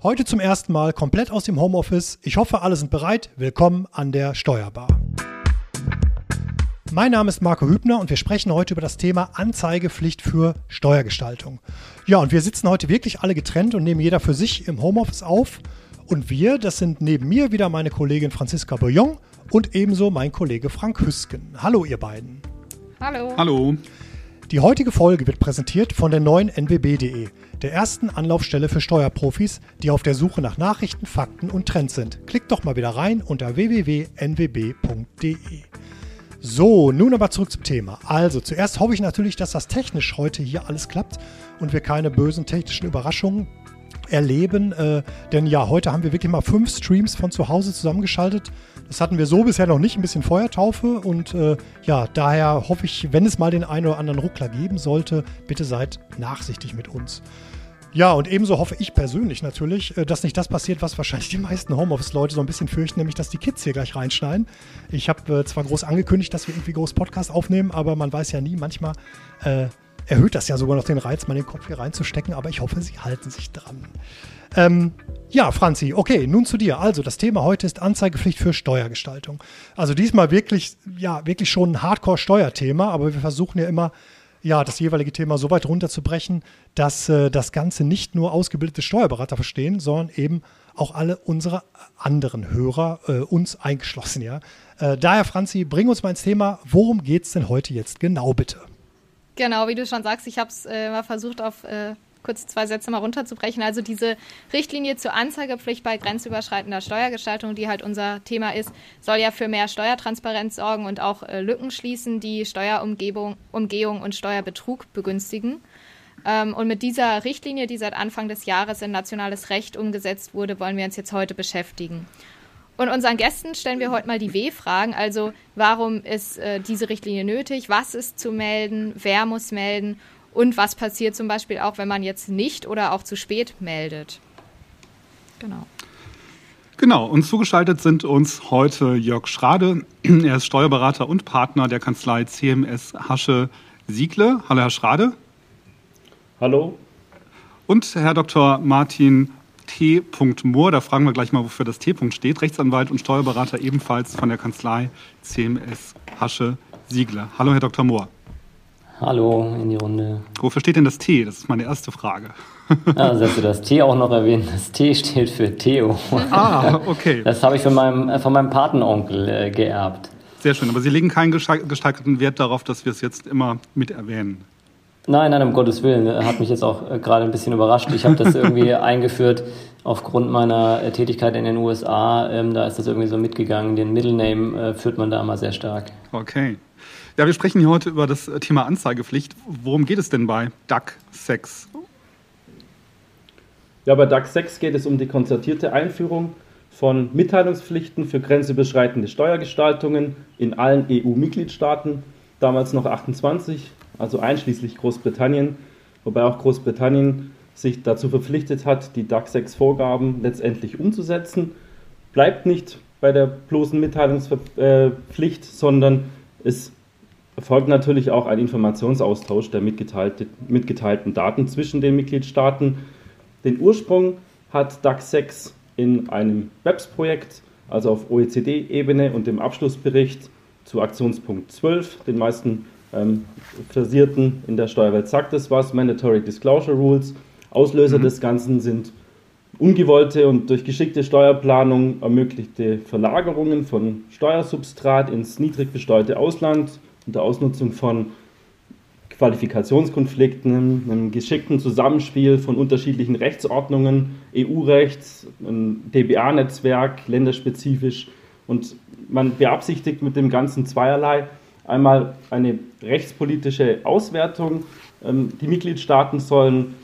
Heute zum ersten Mal komplett aus dem Homeoffice. Ich hoffe, alle sind bereit. Willkommen an der Steuerbar. Mein Name ist Marco Hübner und wir sprechen heute über das Thema Anzeigepflicht für Steuergestaltung. Ja, und wir sitzen heute wirklich alle getrennt und nehmen jeder für sich im Homeoffice auf. Und wir, das sind neben mir wieder meine Kollegin Franziska Bouillon und ebenso mein Kollege Frank Hüsken. Hallo, ihr beiden. Hallo. Hallo. Die heutige Folge wird präsentiert von der neuen nwb.de, der ersten Anlaufstelle für Steuerprofis, die auf der Suche nach Nachrichten, Fakten und Trends sind. Klickt doch mal wieder rein unter www.nwb.de. So, nun aber zurück zum Thema. Also, zuerst hoffe ich natürlich, dass das technisch heute hier alles klappt und wir keine bösen technischen Überraschungen erleben. Äh, denn ja, heute haben wir wirklich mal fünf Streams von zu Hause zusammengeschaltet. Das hatten wir so bisher noch nicht, ein bisschen Feuertaufe. Und äh, ja, daher hoffe ich, wenn es mal den einen oder anderen Ruckler geben sollte, bitte seid nachsichtig mit uns. Ja, und ebenso hoffe ich persönlich natürlich, äh, dass nicht das passiert, was wahrscheinlich die meisten Homeoffice-Leute so ein bisschen fürchten, nämlich dass die Kids hier gleich reinschneiden. Ich habe äh, zwar groß angekündigt, dass wir irgendwie groß Podcast aufnehmen, aber man weiß ja nie, manchmal äh, erhöht das ja sogar noch den Reiz, mal den Kopf hier reinzustecken, aber ich hoffe, sie halten sich dran. Ähm, ja, Franzi, okay, nun zu dir. Also, das Thema heute ist Anzeigepflicht für Steuergestaltung. Also diesmal wirklich, ja, wirklich schon ein Hardcore-Steuerthema, aber wir versuchen ja immer, ja, das jeweilige Thema so weit runterzubrechen, dass äh, das Ganze nicht nur ausgebildete Steuerberater verstehen, sondern eben auch alle unsere anderen Hörer, äh, uns eingeschlossen, ja. Äh, daher, Franzi, bring uns mal ins Thema. Worum geht es denn heute jetzt genau, bitte? Genau, wie du schon sagst, ich habe es äh, mal versucht, auf äh, kurz zwei Sätze mal runterzubrechen. Also diese Richtlinie zur Anzeigepflicht bei grenzüberschreitender Steuergestaltung, die halt unser Thema ist, soll ja für mehr Steuertransparenz sorgen und auch äh, Lücken schließen, die Steuerumgehung Umgehung und Steuerbetrug begünstigen. Ähm, und mit dieser Richtlinie, die seit Anfang des Jahres in nationales Recht umgesetzt wurde, wollen wir uns jetzt heute beschäftigen. Und unseren Gästen stellen wir heute mal die W-Fragen. Also, warum ist äh, diese Richtlinie nötig? Was ist zu melden? Wer muss melden? Und was passiert zum Beispiel auch, wenn man jetzt nicht oder auch zu spät meldet? Genau. Genau, und zugeschaltet sind uns heute Jörg Schrade. Er ist Steuerberater und Partner der Kanzlei CMS Hasche Siegle. Hallo, Herr Schrade. Hallo. Und Herr Dr. Martin T. Moore, da fragen wir gleich mal, wofür das T. steht. Rechtsanwalt und Steuerberater ebenfalls von der Kanzlei CMS Hasche Siegler. Hallo, Herr Dr. Moore. Hallo in die Runde. Wofür steht denn das T? Das ist meine erste Frage. Ja, also, dass du das T auch noch erwähnt. Das T steht für Theo. Ah, okay. Das habe ich von meinem, äh, von meinem Patenonkel äh, geerbt. Sehr schön, aber Sie legen keinen gesteigerten Wert darauf, dass wir es jetzt immer mit erwähnen. Nein, nein, um Gottes Willen. Hat mich jetzt auch äh, gerade ein bisschen überrascht. Ich habe das irgendwie eingeführt aufgrund meiner äh, Tätigkeit in den USA. Ähm, da ist das irgendwie so mitgegangen. Den Middle Name äh, führt man da immer sehr stark. Okay. Ja, wir sprechen hier heute über das Thema Anzeigepflicht. Worum geht es denn bei DAC 6? Ja, bei DAC 6 geht es um die konzertierte Einführung von Mitteilungspflichten für grenzüberschreitende Steuergestaltungen in allen EU-Mitgliedstaaten, damals noch 28 also einschließlich Großbritannien, wobei auch Großbritannien sich dazu verpflichtet hat, die DAC 6 Vorgaben letztendlich umzusetzen. Bleibt nicht bei der bloßen Mitteilungspflicht, sondern es erfolgt natürlich auch ein Informationsaustausch der mitgeteilten Daten zwischen den Mitgliedstaaten. Den Ursprung hat DAC 6 in einem BEPS-Projekt, also auf OECD-Ebene und dem Abschlussbericht zu Aktionspunkt 12, den meisten ähm, Versierten in der Steuerwelt sagt das was, Mandatory Disclosure Rules. Auslöser mhm. des Ganzen sind ungewollte und durch geschickte Steuerplanung ermöglichte Verlagerungen von Steuersubstrat ins niedrig besteuerte Ausland unter Ausnutzung von Qualifikationskonflikten, einem geschickten Zusammenspiel von unterschiedlichen Rechtsordnungen, EU-Recht, ein DBA-Netzwerk, länderspezifisch. Und man beabsichtigt mit dem Ganzen zweierlei. Einmal eine rechtspolitische Auswertung. Ähm, die Mitgliedstaaten sollen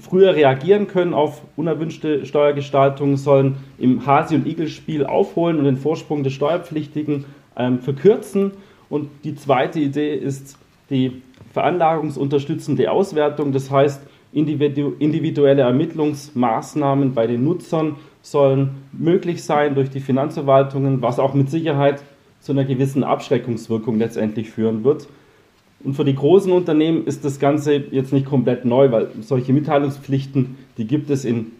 früher reagieren können auf unerwünschte Steuergestaltungen, sollen im Hasi- und Igel-Spiel aufholen und den Vorsprung des Steuerpflichtigen ähm, verkürzen. Und die zweite Idee ist die veranlagungsunterstützende Auswertung. Das heißt, individuelle Ermittlungsmaßnahmen bei den Nutzern sollen möglich sein durch die Finanzverwaltungen, was auch mit Sicherheit zu einer gewissen Abschreckungswirkung letztendlich führen wird. Und für die großen Unternehmen ist das Ganze jetzt nicht komplett neu, weil solche Mitteilungspflichten, die gibt es in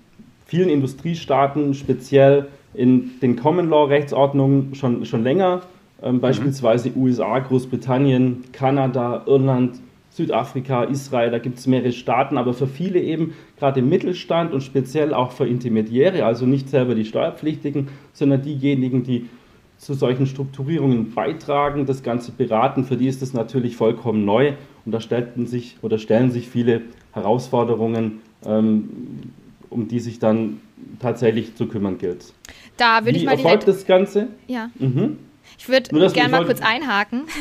vielen Industriestaaten, speziell in den Common Law Rechtsordnungen schon, schon länger, ähm, beispielsweise mhm. USA, Großbritannien, Kanada, Irland, Südafrika, Israel, da gibt es mehrere Staaten, aber für viele eben gerade im Mittelstand und speziell auch für Intermediäre, also nicht selber die Steuerpflichtigen, sondern diejenigen, die zu solchen Strukturierungen beitragen, das Ganze beraten, für die ist das natürlich vollkommen neu und da stellten sich oder stellen sich viele Herausforderungen, ähm, um die sich dann tatsächlich zu kümmern gilt. Da würde ich mal erfolgt direkt... das Ganze? Ja. Mhm. Ich würde gerne mal kurz einhaken.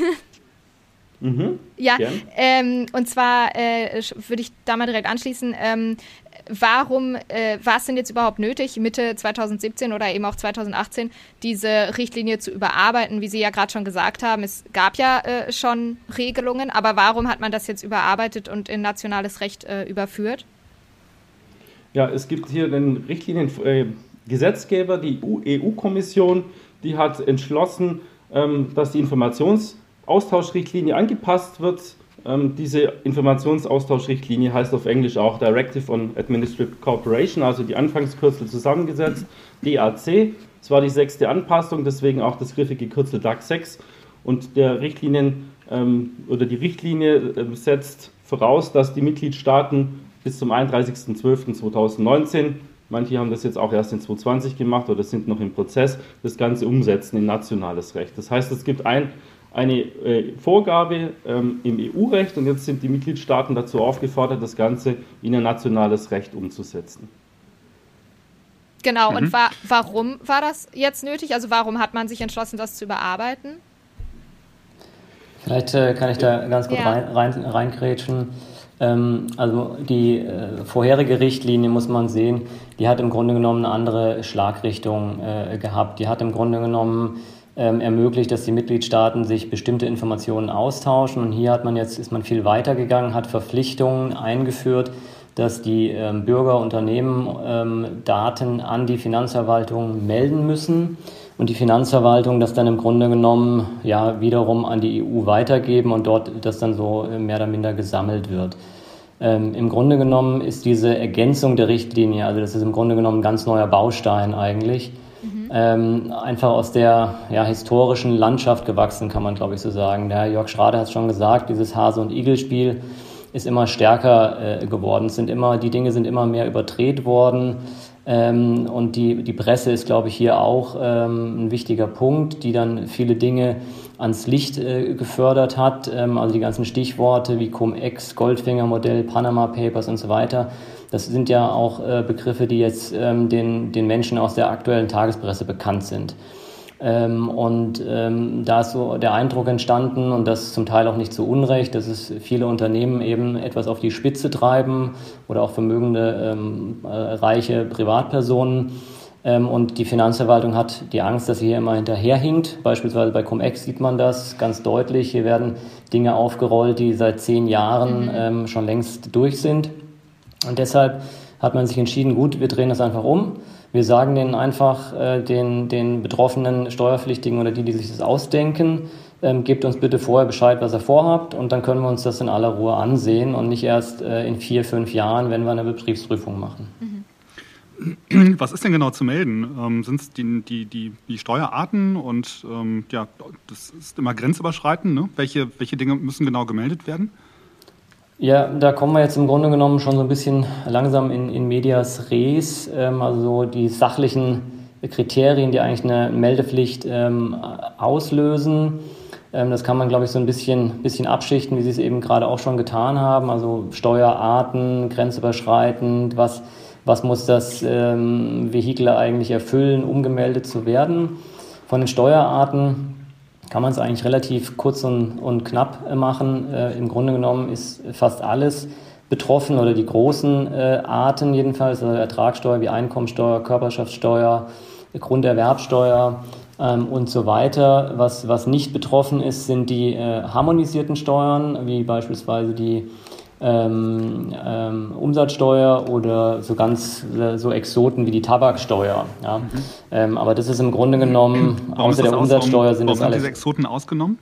Mhm, ja, ähm, und zwar äh, würde ich da mal direkt anschließen. Ähm, warum äh, war es denn jetzt überhaupt nötig, Mitte 2017 oder eben auch 2018 diese Richtlinie zu überarbeiten? Wie Sie ja gerade schon gesagt haben, es gab ja äh, schon Regelungen, aber warum hat man das jetzt überarbeitet und in nationales Recht äh, überführt? Ja, es gibt hier den Richtliniengesetzgeber, die EU-Kommission, die hat entschlossen, ähm, dass die Informations- Austauschrichtlinie angepasst wird. Ähm, diese Informationsaustauschrichtlinie heißt auf Englisch auch Directive on Administrative Cooperation, also die Anfangskürzel zusammengesetzt, DAC. Es war die sechste Anpassung, deswegen auch das griffige Kürzel DAC 6. Und der Richtlinien ähm, oder die Richtlinie setzt voraus, dass die Mitgliedstaaten bis zum 31.12.2019 Manche haben das jetzt auch erst in 2020 gemacht oder sind noch im Prozess, das Ganze umsetzen in nationales Recht. Das heißt, es gibt ein eine äh, Vorgabe ähm, im EU-Recht und jetzt sind die Mitgliedstaaten dazu aufgefordert, das Ganze in ein nationales Recht umzusetzen. Genau, mhm. und wa warum war das jetzt nötig? Also warum hat man sich entschlossen, das zu überarbeiten? Vielleicht äh, kann ich da ganz kurz ja. rein, rein, reingrätschen. Ähm, also die äh, vorherige Richtlinie muss man sehen, die hat im Grunde genommen eine andere Schlagrichtung äh, gehabt. Die hat im Grunde genommen ähm, ermöglicht, dass die Mitgliedstaaten sich bestimmte Informationen austauschen. Und hier hat man jetzt, ist man viel weiter gegangen, hat Verpflichtungen eingeführt, dass die ähm, Bürger, Unternehmen Daten an die Finanzverwaltung melden müssen und die Finanzverwaltung das dann im Grunde genommen ja wiederum an die EU weitergeben und dort das dann so äh, mehr oder minder gesammelt wird. Ähm, Im Grunde genommen ist diese Ergänzung der Richtlinie, also das ist im Grunde genommen ein ganz neuer Baustein eigentlich, ähm, einfach aus der ja, historischen Landschaft gewachsen, kann man glaube ich so sagen. Der Jörg Schrade hat es schon gesagt, dieses Hase- und Igel-Spiel ist immer stärker äh, geworden. Es sind immer, die Dinge sind immer mehr überdreht worden. Ähm, und die, die Presse ist, glaube ich, hier auch ähm, ein wichtiger Punkt, die dann viele Dinge ans Licht äh, gefördert hat. Ähm, also die ganzen Stichworte wie Cum-Ex, Goldfinger-Modell, Panama Papers und so weiter das sind ja auch äh, Begriffe, die jetzt ähm, den, den Menschen aus der aktuellen Tagespresse bekannt sind. Ähm, und ähm, da ist so der Eindruck entstanden, und das zum Teil auch nicht zu Unrecht, dass es viele Unternehmen eben etwas auf die Spitze treiben oder auch vermögende, ähm, äh, reiche Privatpersonen. Ähm, und die Finanzverwaltung hat die Angst, dass sie hier immer hinterherhinkt. Beispielsweise bei Cum-Ex sieht man das ganz deutlich. Hier werden Dinge aufgerollt, die seit zehn Jahren mhm. ähm, schon längst durch sind. Und deshalb hat man sich entschieden, gut, wir drehen das einfach um. Wir sagen denen einfach, äh, den, den betroffenen Steuerpflichtigen oder die, die sich das ausdenken, ähm, gebt uns bitte vorher Bescheid, was ihr vorhabt und dann können wir uns das in aller Ruhe ansehen und nicht erst äh, in vier, fünf Jahren, wenn wir eine Betriebsprüfung machen. Mhm. Was ist denn genau zu melden? Ähm, Sind es die, die, die, die, Steuerarten und ähm, ja, das ist immer grenzüberschreitend. Ne? Welche, welche Dinge müssen genau gemeldet werden? Ja, da kommen wir jetzt im Grunde genommen schon so ein bisschen langsam in, in medias res, ähm, also die sachlichen Kriterien, die eigentlich eine Meldepflicht ähm, auslösen. Ähm, das kann man, glaube ich, so ein bisschen, bisschen abschichten, wie Sie es eben gerade auch schon getan haben. Also Steuerarten, grenzüberschreitend, was, was muss das ähm, Vehikel eigentlich erfüllen, um gemeldet zu werden. Von den Steuerarten kann man es eigentlich relativ kurz und, und knapp äh, machen. Äh, Im Grunde genommen ist fast alles betroffen oder die großen äh, Arten jedenfalls, also Ertragssteuer wie Einkommensteuer, Körperschaftssteuer, Grunderwerbsteuer ähm, und so weiter. Was, was nicht betroffen ist, sind die äh, harmonisierten Steuern, wie beispielsweise die ähm, ähm, Umsatzsteuer oder so ganz äh, so Exoten wie die Tabaksteuer. Ja? Mhm. Ähm, aber das ist im Grunde genommen, warum außer der Umsatzsteuer sind warum das alles. Warum sind diese Exoten ausgenommen?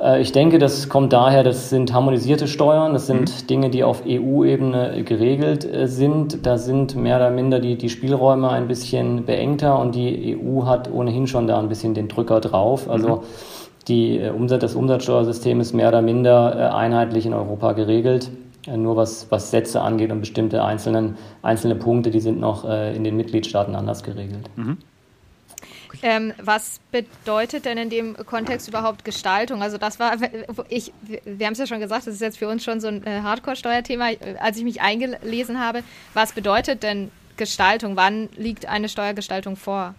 Äh, ich denke, das kommt daher, das sind harmonisierte Steuern, das sind mhm. Dinge, die auf EU-Ebene geregelt äh, sind. Da sind mehr oder minder die, die Spielräume ein bisschen beengter und die EU hat ohnehin schon da ein bisschen den Drücker drauf. Also mhm. Die, äh, Umsatz, das Umsatzsteuersystem ist mehr oder minder einheitlich in Europa geregelt. Nur was, was Sätze angeht und bestimmte einzelnen, einzelne Punkte, die sind noch in den Mitgliedstaaten anders geregelt. Mhm. Ähm, was bedeutet denn in dem Kontext überhaupt Gestaltung? Also das war, ich, wir haben es ja schon gesagt, das ist jetzt für uns schon so ein äh, Hardcore-Steuerthema. Als ich mich eingelesen habe, was bedeutet denn Gestaltung? Wann liegt eine Steuergestaltung vor?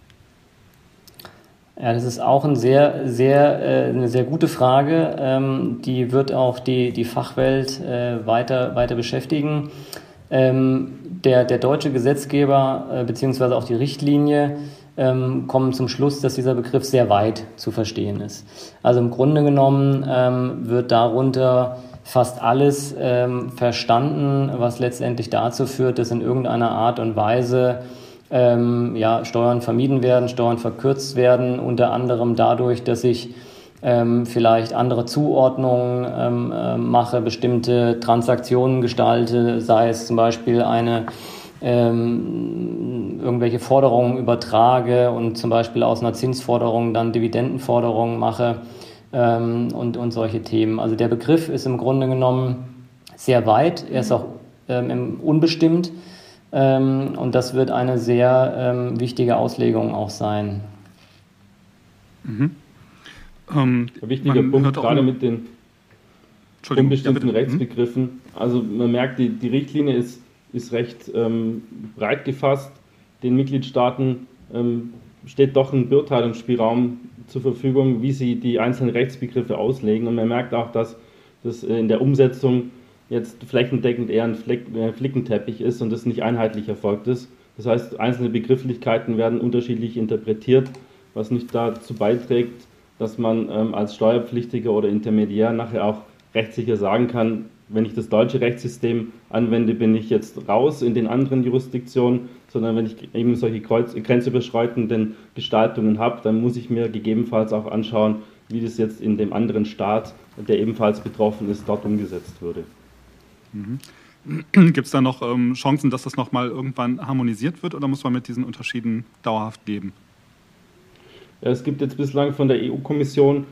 Ja, das ist auch ein sehr, sehr, äh, eine sehr gute Frage. Ähm, die wird auch die, die Fachwelt äh, weiter, weiter beschäftigen. Ähm, der, der deutsche Gesetzgeber äh, beziehungsweise auch die Richtlinie ähm, kommen zum Schluss, dass dieser Begriff sehr weit zu verstehen ist. Also im Grunde genommen ähm, wird darunter fast alles ähm, verstanden, was letztendlich dazu führt, dass in irgendeiner Art und Weise ähm, ja, Steuern vermieden werden, Steuern verkürzt werden, unter anderem dadurch, dass ich ähm, vielleicht andere Zuordnungen ähm, äh, mache, bestimmte Transaktionen gestalte, sei es zum Beispiel eine ähm, irgendwelche Forderungen übertrage und zum Beispiel aus einer Zinsforderung dann Dividendenforderungen mache ähm, und, und solche Themen. Also der Begriff ist im Grunde genommen sehr weit, er ist auch ähm, unbestimmt und das wird eine sehr ähm, wichtige Auslegung auch sein. Mhm. Ähm, Ein wichtiger Punkt, gerade mit den unbestimmten ja, Rechtsbegriffen. Also man merkt, die, die Richtlinie ist ist recht ähm, breit gefasst. Den Mitgliedstaaten ähm, steht doch ein Beurteilungsspielraum zur Verfügung, wie sie die einzelnen Rechtsbegriffe auslegen. Und man merkt auch, dass das in der Umsetzung jetzt flächendeckend eher ein Fleck, äh, Flickenteppich ist und das nicht einheitlich erfolgt ist. Das heißt, einzelne Begrifflichkeiten werden unterschiedlich interpretiert, was nicht dazu beiträgt, dass man ähm, als Steuerpflichtiger oder Intermediär nachher auch rechtssicher sagen kann, wenn ich das deutsche Rechtssystem anwende, bin ich jetzt raus in den anderen Jurisdiktionen, sondern wenn ich eben solche Kreuz, grenzüberschreitenden Gestaltungen habe, dann muss ich mir gegebenenfalls auch anschauen, wie das jetzt in dem anderen Staat, der ebenfalls betroffen ist, dort umgesetzt würde. Mhm. Gibt es da noch ähm, Chancen, dass das nochmal irgendwann harmonisiert wird oder muss man mit diesen Unterschieden dauerhaft leben? Es gibt jetzt bislang von der EU-Kommission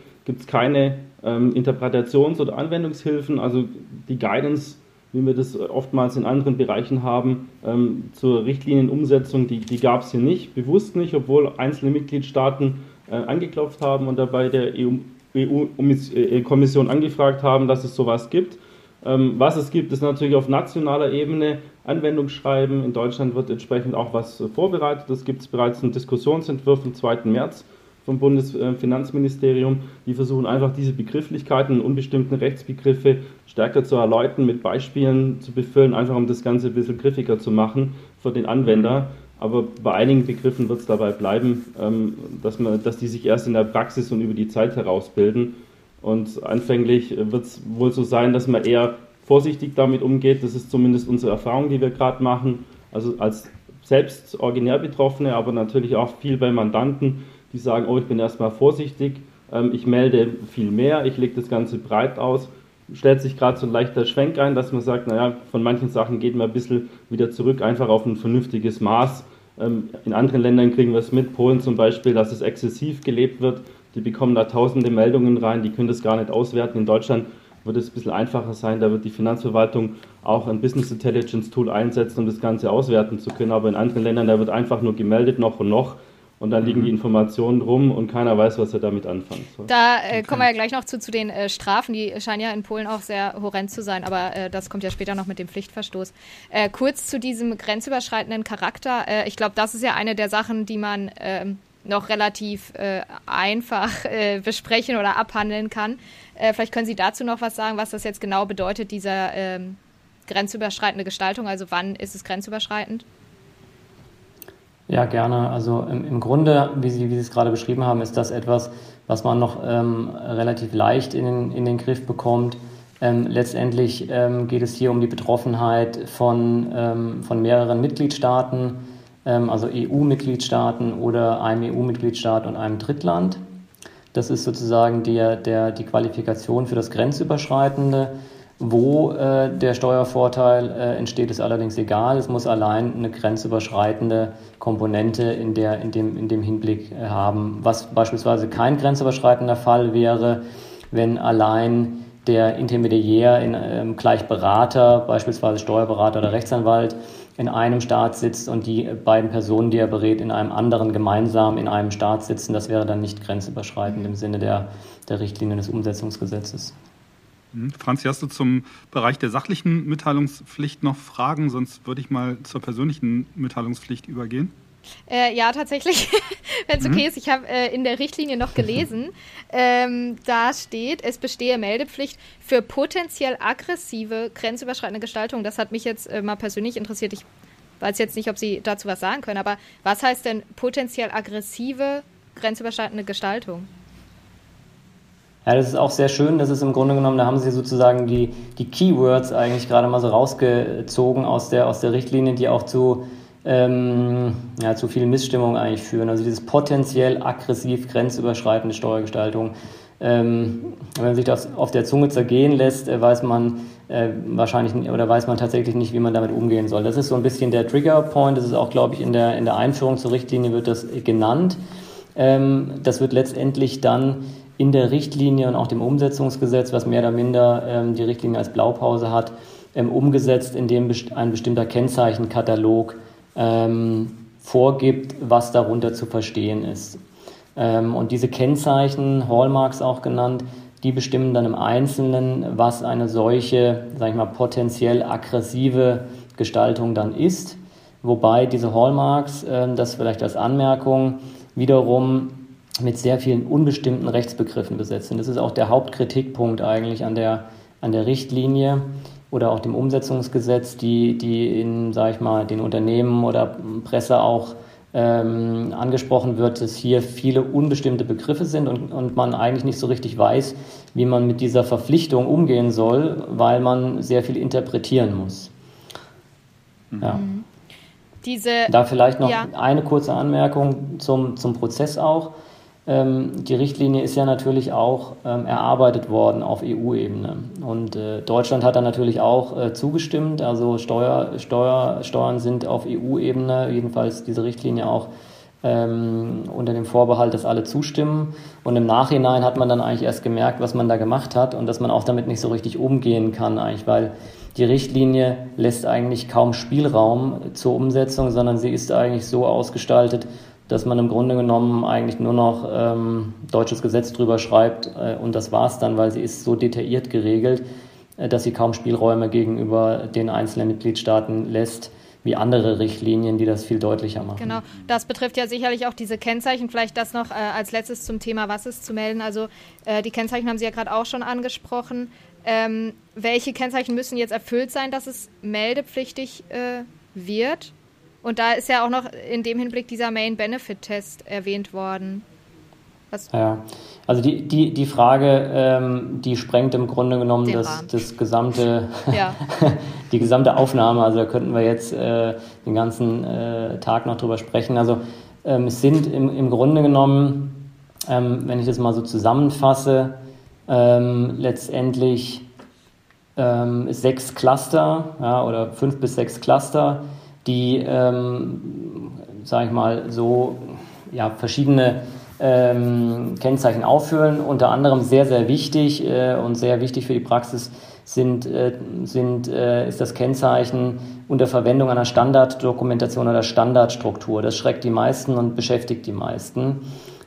keine ähm, Interpretations- oder Anwendungshilfen, also die Guidance, wie wir das oftmals in anderen Bereichen haben, ähm, zur Richtlinienumsetzung, die, die gab es hier nicht, bewusst nicht, obwohl einzelne Mitgliedstaaten äh, angeklopft haben und dabei der EU-Kommission EU äh, angefragt haben, dass es sowas gibt. Ähm, was es gibt, ist natürlich auf nationaler Ebene Anwendungsschreiben. In Deutschland wird entsprechend auch was vorbereitet. Das gibt es bereits einen Diskussionsentwurf am 2. März vom Bundesfinanzministerium. Die versuchen einfach diese Begrifflichkeiten, unbestimmten Rechtsbegriffe stärker zu erläutern, mit Beispielen zu befüllen, einfach um das Ganze ein bisschen griffiger zu machen für den Anwender. Aber bei einigen Begriffen wird es dabei bleiben, ähm, dass, man, dass die sich erst in der Praxis und über die Zeit herausbilden. Und anfänglich wird es wohl so sein, dass man eher vorsichtig damit umgeht. Das ist zumindest unsere Erfahrung, die wir gerade machen. Also als selbst originär Betroffene, aber natürlich auch viel bei Mandanten die sagen, oh, ich bin erstmal vorsichtig, ähm, ich melde viel mehr, ich lege das Ganze breit aus. Stellt sich gerade so ein leichter Schwenk ein, dass man sagt, naja, von manchen Sachen geht man ein bisschen wieder zurück, einfach auf ein vernünftiges Maß. Ähm, in anderen Ländern kriegen wir es mit, Polen zum Beispiel, dass es exzessiv gelebt wird. Die bekommen da tausende Meldungen rein, die können das gar nicht auswerten. In Deutschland wird es ein bisschen einfacher sein. Da wird die Finanzverwaltung auch ein Business Intelligence Tool einsetzen, um das Ganze auswerten zu können. Aber in anderen Ländern, da wird einfach nur gemeldet, noch und noch und dann liegen die mhm. Informationen rum und keiner weiß, was er damit anfangen soll. Da äh, kommen wir ja gleich noch zu, zu den äh, Strafen, die scheinen ja in Polen auch sehr horrend zu sein, aber äh, das kommt ja später noch mit dem Pflichtverstoß. Äh, kurz zu diesem grenzüberschreitenden Charakter. Äh, ich glaube, das ist ja eine der Sachen, die man ähm, noch relativ äh, einfach besprechen oder abhandeln kann. vielleicht können Sie dazu noch was sagen, was das jetzt genau bedeutet, dieser ähm, grenzüberschreitende Gestaltung, also wann ist es grenzüberschreitend? Ja, gerne. Also im, im Grunde, wie Sie, wie Sie es gerade beschrieben haben, ist das etwas, was man noch ähm, relativ leicht in den, in den Griff bekommt. Ähm, letztendlich ähm, geht es hier um die Betroffenheit von, ähm, von mehreren Mitgliedstaaten, also EU-Mitgliedstaaten oder einem EU-Mitgliedstaat und einem Drittland. Das ist sozusagen der, der, die Qualifikation für das Grenzüberschreitende. Wo äh, der Steuervorteil äh, entsteht, ist allerdings egal. Es muss allein eine grenzüberschreitende Komponente in, der, in, dem, in dem Hinblick äh, haben. Was beispielsweise kein grenzüberschreitender Fall wäre, wenn allein der Intermediär in, ähm, gleich Berater, beispielsweise Steuerberater oder Rechtsanwalt, in einem Staat sitzt und die beiden Personen, die er berät, in einem anderen gemeinsam in einem Staat sitzen. Das wäre dann nicht grenzüberschreitend im Sinne der, der Richtlinien des Umsetzungsgesetzes. Hm, Franzi, hast du zum Bereich der sachlichen Mitteilungspflicht noch Fragen? Sonst würde ich mal zur persönlichen Mitteilungspflicht übergehen. Äh, ja, tatsächlich, wenn es mhm. okay ist. Ich habe äh, in der Richtlinie noch gelesen, ähm, da steht, es bestehe Meldepflicht für potenziell aggressive, grenzüberschreitende Gestaltung. Das hat mich jetzt äh, mal persönlich interessiert. Ich weiß jetzt nicht, ob Sie dazu was sagen können, aber was heißt denn potenziell aggressive, grenzüberschreitende Gestaltung? Ja, das ist auch sehr schön. Das ist im Grunde genommen, da haben Sie sozusagen die, die Keywords eigentlich gerade mal so rausgezogen aus der, aus der Richtlinie, die auch zu ähm, ja, zu viel Missstimmung eigentlich führen. Also dieses potenziell aggressiv grenzüberschreitende Steuergestaltung. Ähm, wenn man sich das auf der Zunge zergehen lässt, äh, weiß man äh, wahrscheinlich oder weiß man tatsächlich nicht, wie man damit umgehen soll. Das ist so ein bisschen der Triggerpoint. Das ist auch, glaube ich, in der, in der Einführung zur Richtlinie wird das genannt. Ähm, das wird letztendlich dann in der Richtlinie und auch dem Umsetzungsgesetz, was mehr oder minder ähm, die Richtlinie als Blaupause hat, ähm, umgesetzt, indem ein bestimmter Kennzeichenkatalog ähm, vorgibt, was darunter zu verstehen ist. Ähm, und diese Kennzeichen, Hallmarks auch genannt, die bestimmen dann im Einzelnen, was eine solche, sag ich mal, potenziell aggressive Gestaltung dann ist. Wobei diese Hallmarks, äh, das vielleicht als Anmerkung, wiederum mit sehr vielen unbestimmten Rechtsbegriffen besetzt sind. Das ist auch der Hauptkritikpunkt eigentlich an der, an der Richtlinie oder auch dem Umsetzungsgesetz, die, die in, sage ich mal, den Unternehmen oder Presse auch ähm, angesprochen wird, dass hier viele unbestimmte Begriffe sind und, und man eigentlich nicht so richtig weiß, wie man mit dieser Verpflichtung umgehen soll, weil man sehr viel interpretieren muss. Ja. Mhm. Diese, da vielleicht noch ja. eine kurze Anmerkung zum, zum Prozess auch. Ähm, die Richtlinie ist ja natürlich auch ähm, erarbeitet worden auf EU-Ebene. Und äh, Deutschland hat da natürlich auch äh, zugestimmt. Also Steuer, Steuer, Steuern sind auf EU-Ebene, jedenfalls diese Richtlinie auch ähm, unter dem Vorbehalt, dass alle zustimmen. Und im Nachhinein hat man dann eigentlich erst gemerkt, was man da gemacht hat und dass man auch damit nicht so richtig umgehen kann, eigentlich, weil die Richtlinie lässt eigentlich kaum Spielraum zur Umsetzung, sondern sie ist eigentlich so ausgestaltet, dass man im Grunde genommen eigentlich nur noch ähm, deutsches Gesetz drüber schreibt äh, und das war's dann, weil sie ist so detailliert geregelt, äh, dass sie kaum Spielräume gegenüber den einzelnen Mitgliedstaaten lässt wie andere Richtlinien, die das viel deutlicher machen. Genau, das betrifft ja sicherlich auch diese Kennzeichen. Vielleicht das noch äh, als letztes zum Thema, was ist zu melden. Also äh, die Kennzeichen haben Sie ja gerade auch schon angesprochen. Ähm, welche Kennzeichen müssen jetzt erfüllt sein, dass es meldepflichtig äh, wird? Und da ist ja auch noch in dem Hinblick dieser Main Benefit Test erwähnt worden. Was ja, also die, die, die Frage, ähm, die sprengt im Grunde genommen das, das gesamte, ja. die gesamte Aufnahme. Also da könnten wir jetzt äh, den ganzen äh, Tag noch drüber sprechen. Also ähm, es sind im, im Grunde genommen, ähm, wenn ich das mal so zusammenfasse, ähm, letztendlich ähm, sechs Cluster ja, oder fünf bis sechs Cluster, die, ähm, sage ich mal, so ja, verschiedene ähm, Kennzeichen aufführen. Unter anderem sehr, sehr wichtig äh, und sehr wichtig für die Praxis sind, äh, sind, äh, ist das Kennzeichen unter Verwendung einer Standarddokumentation oder Standardstruktur. Das schreckt die meisten und beschäftigt die meisten.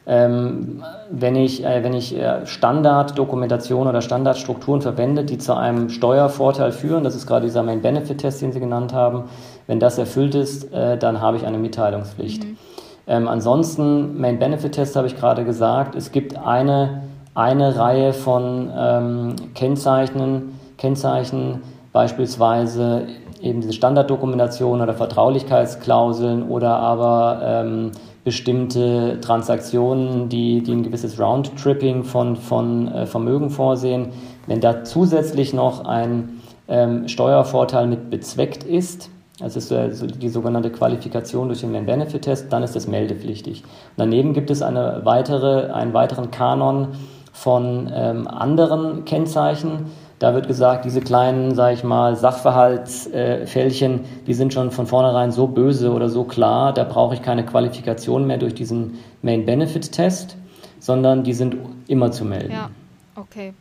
Ähm, wenn ich, äh, wenn ich äh, Standarddokumentation oder Standardstrukturen verwende, die zu einem Steuervorteil führen, das ist gerade dieser Main Benefit Test, den Sie genannt haben, wenn das erfüllt ist, äh, dann habe ich eine Mitteilungspflicht. Mhm. Ähm, ansonsten, Main Benefit Test habe ich gerade gesagt, es gibt eine, eine Reihe von ähm, Kennzeichen, Kennzeichen, beispielsweise eben diese Standarddokumentation oder Vertraulichkeitsklauseln oder aber ähm, bestimmte Transaktionen, die, die ein gewisses Roundtripping von, von äh, Vermögen vorsehen. Wenn da zusätzlich noch ein ähm, Steuervorteil mit bezweckt ist, Das ist also die sogenannte Qualifikation durch den Man-Benefit-Test, dann ist das meldepflichtig. daneben gibt es eine weitere, einen weiteren Kanon von ähm, anderen Kennzeichen. Da wird gesagt, diese kleinen, sage ich mal, Sachverhaltsfällchen, äh, die sind schon von vornherein so böse oder so klar, da brauche ich keine Qualifikation mehr durch diesen Main-Benefit-Test, sondern die sind immer zu melden. Ja, okay.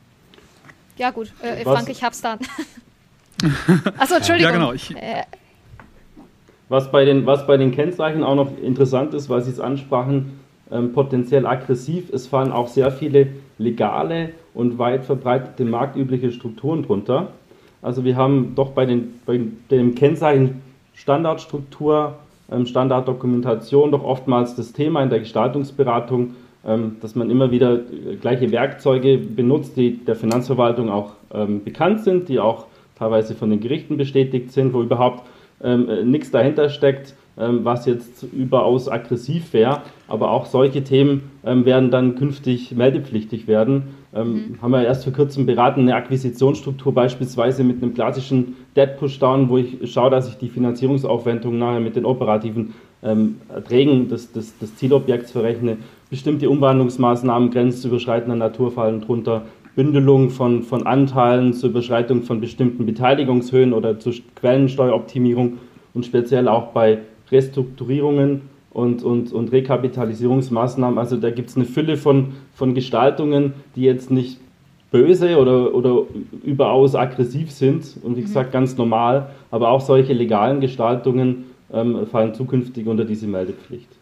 Ja gut, äh, Frank, ich hab's dann. Achso, Entschuldigung. Ja, genau. Ich, äh, was bei, den, was bei den Kennzeichen auch noch interessant ist, weil Sie es ansprachen, ähm, potenziell aggressiv, es fallen auch sehr viele legale und weit verbreitete marktübliche Strukturen drunter. Also wir haben doch bei, den, bei dem Kennzeichen Standardstruktur, ähm, Standarddokumentation doch oftmals das Thema in der Gestaltungsberatung, ähm, dass man immer wieder äh, gleiche Werkzeuge benutzt, die der Finanzverwaltung auch ähm, bekannt sind, die auch teilweise von den Gerichten bestätigt sind, wo überhaupt ähm, äh, nichts dahinter steckt, ähm, was jetzt überaus aggressiv wäre. Aber auch solche Themen ähm, werden dann künftig meldepflichtig werden. Ähm, mhm. Haben wir erst vor kurzem beraten, eine Akquisitionsstruktur beispielsweise mit einem klassischen Debt Pushdown, wo ich schaue, dass ich die Finanzierungsaufwendung nachher mit den operativen ähm, Erträgen des, des, des Zielobjekts verrechne. Bestimmte Umwandlungsmaßnahmen grenzüberschreitender Natur fallen drunter. Bündelung von, von Anteilen zur Überschreitung von bestimmten Beteiligungshöhen oder zur Quellensteueroptimierung und speziell auch bei Restrukturierungen und, und, und Rekapitalisierungsmaßnahmen. Also da gibt es eine Fülle von, von Gestaltungen, die jetzt nicht böse oder, oder überaus aggressiv sind und wie mhm. gesagt ganz normal, aber auch solche legalen Gestaltungen ähm, fallen zukünftig unter diese Meldepflicht.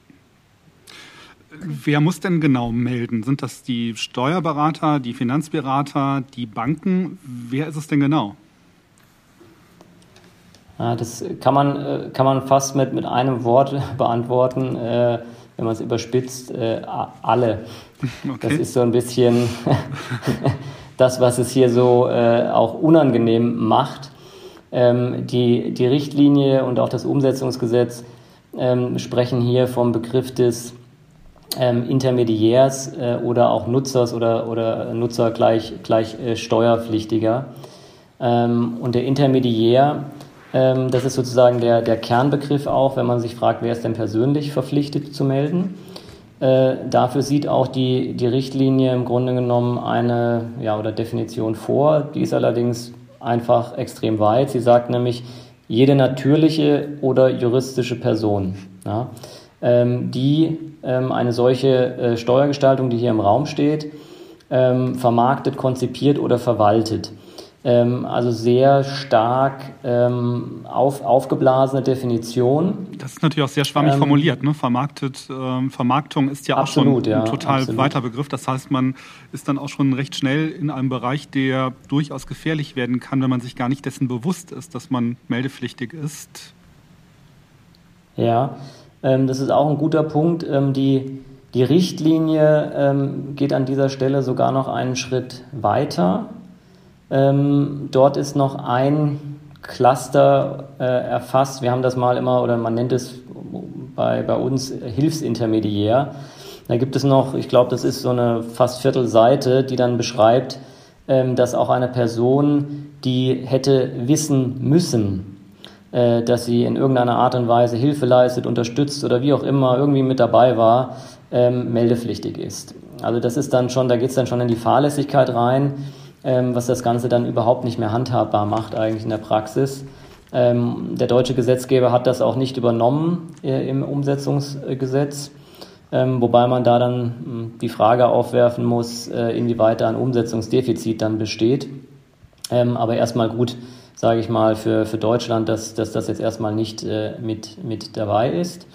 Wer muss denn genau melden? Sind das die Steuerberater, die Finanzberater, die Banken? Wer ist es denn genau? Das kann man, äh, kann man fast mit, mit einem Wort beantworten, äh, wenn man es überspitzt, äh, alle. Okay. Das ist so ein bisschen das, was es hier so auch unangenehm macht. Ähm, die, die Richtlinie und auch das Umsetzungsgesetz ähm, sprechen hier vom Begriff des ähm, Intermediärs äh, oder auch Nutzers oder, oder Nutzer gleich, gleich äh, Steuerpflichtiger. Ähm, und der Intermediär ähm, das ist sozusagen der, der Kernbegriff auch, wenn man sich fragt, wer ist denn persönlich verpflichtet zu melden. Äh, dafür sieht auch die, die Richtlinie im Grunde genommen eine ja, oder Definition vor. Die ist allerdings einfach extrem weit. Sie sagt nämlich, jede natürliche oder juristische Person, ja, die ähm, eine solche äh, Steuergestaltung, die hier im Raum steht, ähm, vermarktet, konzipiert oder verwaltet ähm, also sehr stark ähm, auf, aufgeblasene Definition. Das ist natürlich auch sehr schwammig ähm, formuliert. Ne? Vermarktet, ähm, Vermarktung ist ja absolut, auch schon ein ja, total absolut. weiter Begriff. Das heißt, man ist dann auch schon recht schnell in einem Bereich, der durchaus gefährlich werden kann, wenn man sich gar nicht dessen bewusst ist, dass man meldepflichtig ist. Ja, ähm, das ist auch ein guter Punkt. Ähm, die, die Richtlinie geht an dieser Stelle sogar noch einen Schritt weiter. Ähm, dort ist noch ein Cluster äh, erfasst. Wir haben das mal immer, oder man nennt es bei, bei uns Hilfsintermediär. Da gibt es noch, ich glaube, das ist so eine fast Viertelseite, die dann beschreibt, ähm, dass auch eine Person, die hätte wissen müssen, äh, dass sie in irgendeiner Art und Weise Hilfe leistet, unterstützt oder wie auch immer irgendwie mit dabei war, ähm, meldepflichtig ist. Also das ist dann schon, da geht es dann schon in die Fahrlässigkeit rein ähm, was das Ganze dann überhaupt nicht mehr handhabbar macht eigentlich in der Praxis. Ähm, der deutsche Gesetzgeber hat das auch nicht übernommen äh, im Umsetzungsgesetz, ähm, wobei man da dann hm, die Frage aufwerfen muss, äh, inwieweit da ein Umsetzungsdefizit dann besteht. Ähm, aber erstmal gut, sage ich mal, für, für Deutschland, dass, dass das jetzt erstmal nicht äh, mit, mit dabei ist.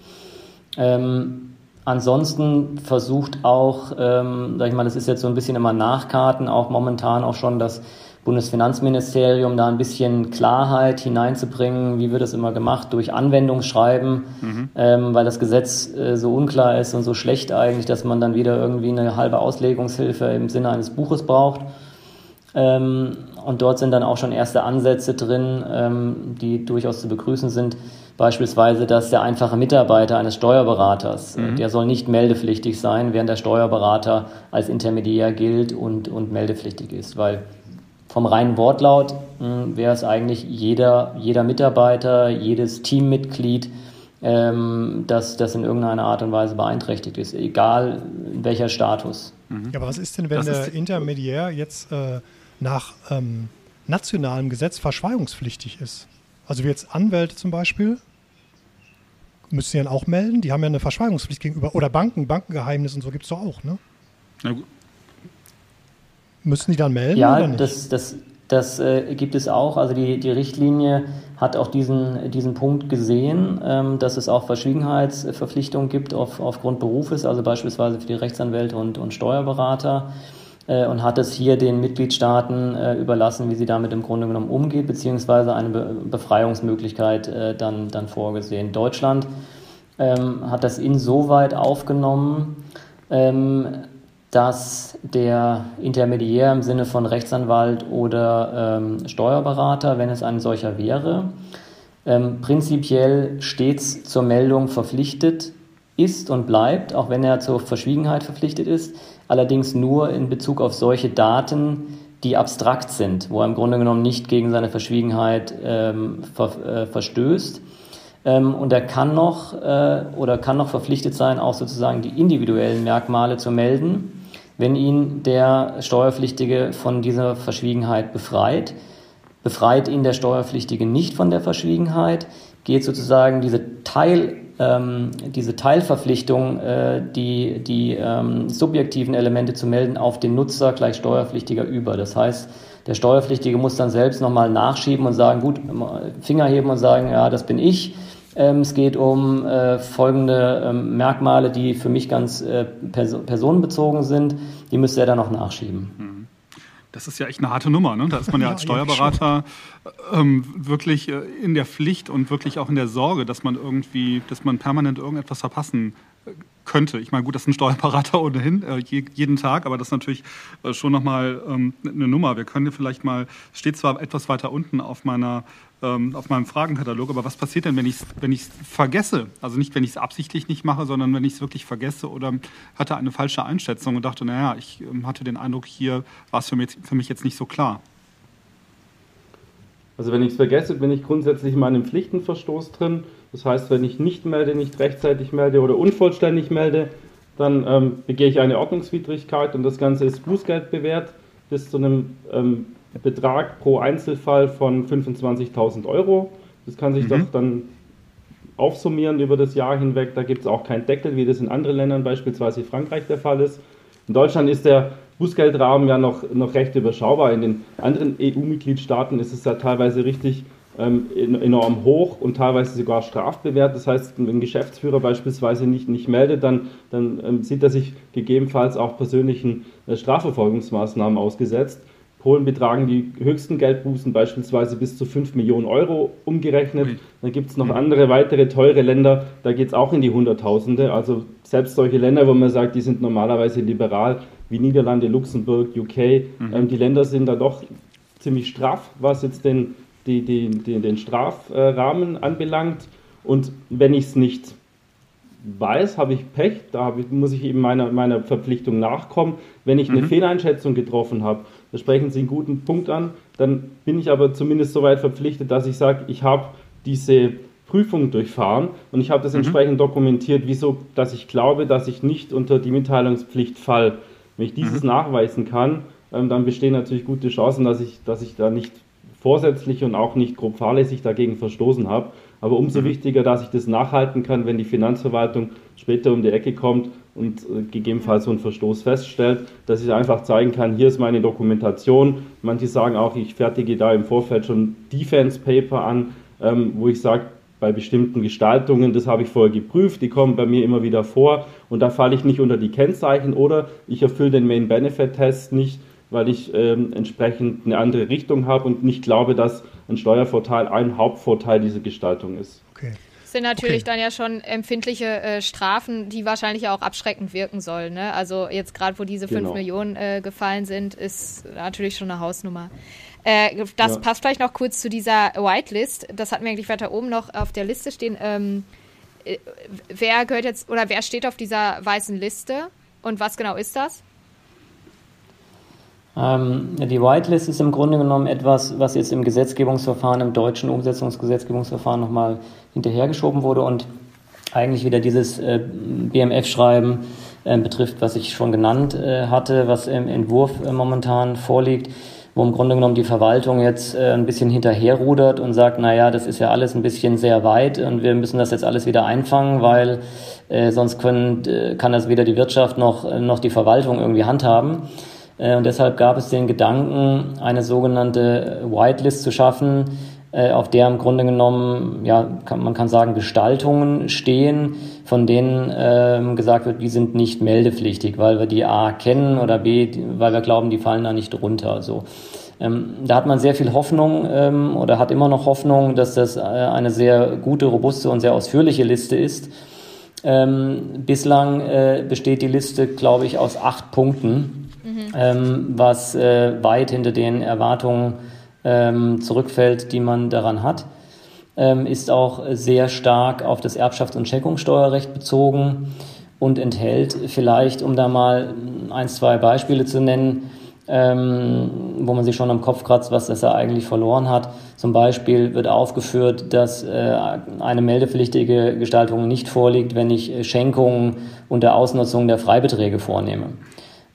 Ähm, Ansonsten versucht auch, ähm, sag ich mal, das ist jetzt so ein bisschen immer Nachkarten, auch momentan auch schon das Bundesfinanzministerium da ein bisschen Klarheit hineinzubringen, wie wird das immer gemacht, durch Anwendungsschreiben, mhm. ähm, weil das Gesetz äh, so unklar ist und so schlecht eigentlich, dass man dann wieder irgendwie eine halbe Auslegungshilfe im Sinne eines Buches braucht. Ähm, und dort sind dann auch schon erste Ansätze drin, ähm, die durchaus zu begrüßen sind. Beispielsweise, dass der einfache Mitarbeiter eines Steuerberaters, äh, mhm. der soll nicht meldepflichtig sein, während der Steuerberater als Intermediär gilt und, und meldepflichtig ist, weil vom reinen Wortlaut hm, wäre es eigentlich jeder, jeder Mitarbeiter, jedes Teammitglied, ähm, das, das in irgendeiner Art und Weise beeinträchtigt ist, egal in welcher Status. Ja, aber was ist denn, wenn das der Intermediär jetzt äh, nach ähm, nationalem Gesetz verschweigungspflichtig ist? Also wie jetzt Anwälte zum Beispiel, müssen sie dann auch melden? Die haben ja eine Verschweigungspflicht gegenüber, oder Banken, Bankengeheimnis und so gibt es doch auch, ne? Na gut. Müssen die dann melden? Ja, das, das, das äh, gibt es auch. Also die, die Richtlinie hat auch diesen, diesen Punkt gesehen, ähm, dass es auch Verschwiegenheitsverpflichtungen gibt auf, aufgrund Berufes, also beispielsweise für die Rechtsanwälte und, und Steuerberater und hat es hier den Mitgliedstaaten äh, überlassen, wie sie damit im Grunde genommen umgeht, beziehungsweise eine Be Befreiungsmöglichkeit äh, dann, dann vorgesehen. Deutschland ähm, hat das insoweit aufgenommen, ähm, dass der Intermediär im Sinne von Rechtsanwalt oder ähm, Steuerberater, wenn es ein solcher wäre, ähm, prinzipiell stets zur Meldung verpflichtet ist und bleibt, auch wenn er zur Verschwiegenheit verpflichtet ist, allerdings nur in Bezug auf solche Daten, die abstrakt sind, wo er im Grunde genommen nicht gegen seine Verschwiegenheit ähm, ver, äh, verstößt. Ähm, und er kann noch äh, oder kann noch verpflichtet sein, auch sozusagen die individuellen Merkmale zu melden wenn ihn der Steuerpflichtige von dieser Verschwiegenheit befreit. Befreit ihn der Steuerpflichtige nicht von der Verschwiegenheit, geht sozusagen diese Teil ähm, diese Teilverpflichtung, äh, die, die ähm, subjektiven Elemente zu melden, auf den Nutzer gleich Steuerpflichtiger über. Das heißt, der Steuerpflichtige muss dann selbst nochmal nachschieben und sagen, gut, Finger heben und sagen, ja, das bin ich. Ähm, es geht um äh, folgende ähm, Merkmale, die für mich ganz äh, pers personenbezogen sind. Die müsste er dann noch nachschieben. Mhm. Das ist ja echt eine harte Nummer. Ne? Da ist man ja als Steuerberater ähm, wirklich äh, in der Pflicht und wirklich auch in der Sorge, dass man irgendwie, dass man permanent irgendetwas verpassen äh, könnte. Ich meine, gut, das ist ein Steuerberater ohnehin, äh, jeden Tag, aber das ist natürlich äh, schon nochmal ähm, eine Nummer. Wir können vielleicht mal, steht zwar etwas weiter unten auf meiner ähm, auf meinem Fragenkatalog. Aber was passiert denn, wenn ich es wenn vergesse? Also nicht, wenn ich es absichtlich nicht mache, sondern wenn ich es wirklich vergesse oder hatte eine falsche Einschätzung und dachte, naja, ich ähm, hatte den Eindruck, hier war es für mich, für mich jetzt nicht so klar. Also wenn ich es vergesse, bin ich grundsätzlich in meinem Pflichtenverstoß drin. Das heißt, wenn ich nicht melde, nicht rechtzeitig melde oder unvollständig melde, dann ähm, begehe ich eine Ordnungswidrigkeit und das Ganze ist Bußgeld bewährt bis zu einem ähm, Betrag pro Einzelfall von 25.000 Euro. Das kann sich mhm. doch dann aufsummieren über das Jahr hinweg. Da gibt es auch keinen Deckel, wie das in anderen Ländern, beispielsweise Frankreich, der Fall ist. In Deutschland ist der Bußgeldrahmen ja noch, noch recht überschaubar. In den anderen EU-Mitgliedstaaten ist es ja teilweise richtig ähm, enorm hoch und teilweise sogar strafbewehrt. Das heißt, wenn ein Geschäftsführer beispielsweise nicht, nicht meldet, dann, dann ähm, sieht er sich gegebenenfalls auch persönlichen äh, Strafverfolgungsmaßnahmen ausgesetzt. Polen betragen die höchsten Geldbußen beispielsweise bis zu 5 Millionen Euro umgerechnet. Okay. Dann gibt es noch andere weitere teure Länder, da geht es auch in die Hunderttausende. Also selbst solche Länder, wo man sagt, die sind normalerweise liberal, wie Niederlande, Luxemburg, UK, mhm. ähm, die Länder sind da doch ziemlich straff, was jetzt den, die, die, die, den Strafrahmen anbelangt. Und wenn ich es nicht weiß, habe ich Pech, da ich, muss ich eben meiner, meiner Verpflichtung nachkommen. Wenn ich eine mhm. Fehleinschätzung getroffen habe, da sprechen Sie einen guten Punkt an, dann bin ich aber zumindest so weit verpflichtet, dass ich sage, ich habe diese Prüfung durchfahren und ich habe das mhm. entsprechend dokumentiert, wieso, dass ich glaube, dass ich nicht unter die Mitteilungspflicht fall. Wenn ich dieses mhm. nachweisen kann, ähm, dann bestehen natürlich gute Chancen, dass ich, dass ich da nicht vorsätzlich und auch nicht grob fahrlässig dagegen verstoßen habe. Aber umso mhm. wichtiger, dass ich das nachhalten kann, wenn die Finanzverwaltung später um die Ecke kommt und äh, gegebenenfalls so einen Verstoß feststellt, dass ich einfach zeigen kann, hier ist meine Dokumentation. Manche sagen auch, ich fertige da im Vorfeld schon Defense Paper an, ähm, wo ich sage, bei bestimmten Gestaltungen, das habe ich vorher geprüft, die kommen bei mir immer wieder vor und da falle ich nicht unter die Kennzeichen oder ich erfülle den Main Benefit Test nicht, weil ich ähm, entsprechend eine andere Richtung habe und nicht glaube, dass ein Steuervorteil ein Hauptvorteil dieser Gestaltung ist. Okay. Sind natürlich okay. dann ja schon empfindliche äh, Strafen, die wahrscheinlich auch abschreckend wirken sollen. Ne? Also jetzt gerade, wo diese 5 genau. Millionen äh, gefallen sind, ist natürlich schon eine Hausnummer. Äh, das ja. passt vielleicht noch kurz zu dieser Whitelist. Das hatten wir eigentlich weiter oben noch auf der Liste stehen. Ähm, äh, wer gehört jetzt oder wer steht auf dieser weißen Liste und was genau ist das? Ähm, die Whitelist ist im Grunde genommen etwas, was jetzt im Gesetzgebungsverfahren, im deutschen Umsetzungsgesetzgebungsverfahren nochmal hinterhergeschoben wurde und eigentlich wieder dieses äh, BMF-Schreiben äh, betrifft, was ich schon genannt äh, hatte, was im Entwurf momentan vorliegt, wo im Grunde genommen die Verwaltung jetzt ein bisschen hinterherrudert und sagt, na ja, das ist ja alles ein bisschen sehr weit und wir müssen das jetzt alles wieder einfangen, weil sonst können, kann das weder die Wirtschaft noch, noch die Verwaltung irgendwie handhaben. Und deshalb gab es den Gedanken, eine sogenannte Whitelist zu schaffen, auf der im Grunde genommen, ja, kann, man kann sagen, Gestaltungen stehen, von denen ähm, gesagt wird, die sind nicht meldepflichtig, weil wir die A kennen oder B, weil wir glauben, die fallen da nicht drunter. So. Ähm, da hat man sehr viel Hoffnung ähm, oder hat immer noch Hoffnung, dass das äh, eine sehr gute, robuste und sehr ausführliche Liste ist. Ähm, bislang äh, besteht die Liste, glaube ich, aus acht Punkten ähm, was äh, weit hinter den Erwartungen ähm, zurückfällt, die man daran hat. Ähm, ist auch sehr stark auf das Erbschafts- und Schenkungssteuerrecht bezogen und enthält vielleicht, um da mal ein, zwei Beispiele zu nennen, ähm, wo man sich schon am Kopf kratzt, was das da eigentlich verloren hat. Zum Beispiel wird aufgeführt, dass äh, eine meldepflichtige Gestaltung nicht vorliegt, wenn ich Schenkungen unter Ausnutzung der Freibeträge vornehme.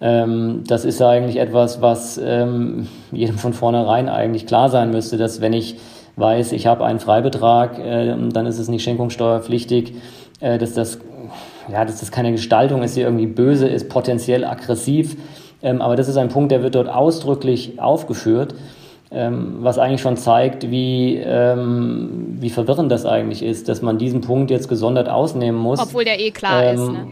Ähm, das ist eigentlich etwas, was ähm, jedem von vornherein eigentlich klar sein müsste, dass wenn ich weiß, ich habe einen Freibetrag, äh, dann ist es nicht schenkungssteuerpflichtig, äh, dass das ja, dass das keine Gestaltung ist, die irgendwie böse ist, potenziell aggressiv. Ähm, aber das ist ein Punkt, der wird dort ausdrücklich aufgeführt, ähm, was eigentlich schon zeigt, wie, ähm, wie verwirrend das eigentlich ist, dass man diesen Punkt jetzt gesondert ausnehmen muss. Obwohl der eh klar ist. Ähm, ne?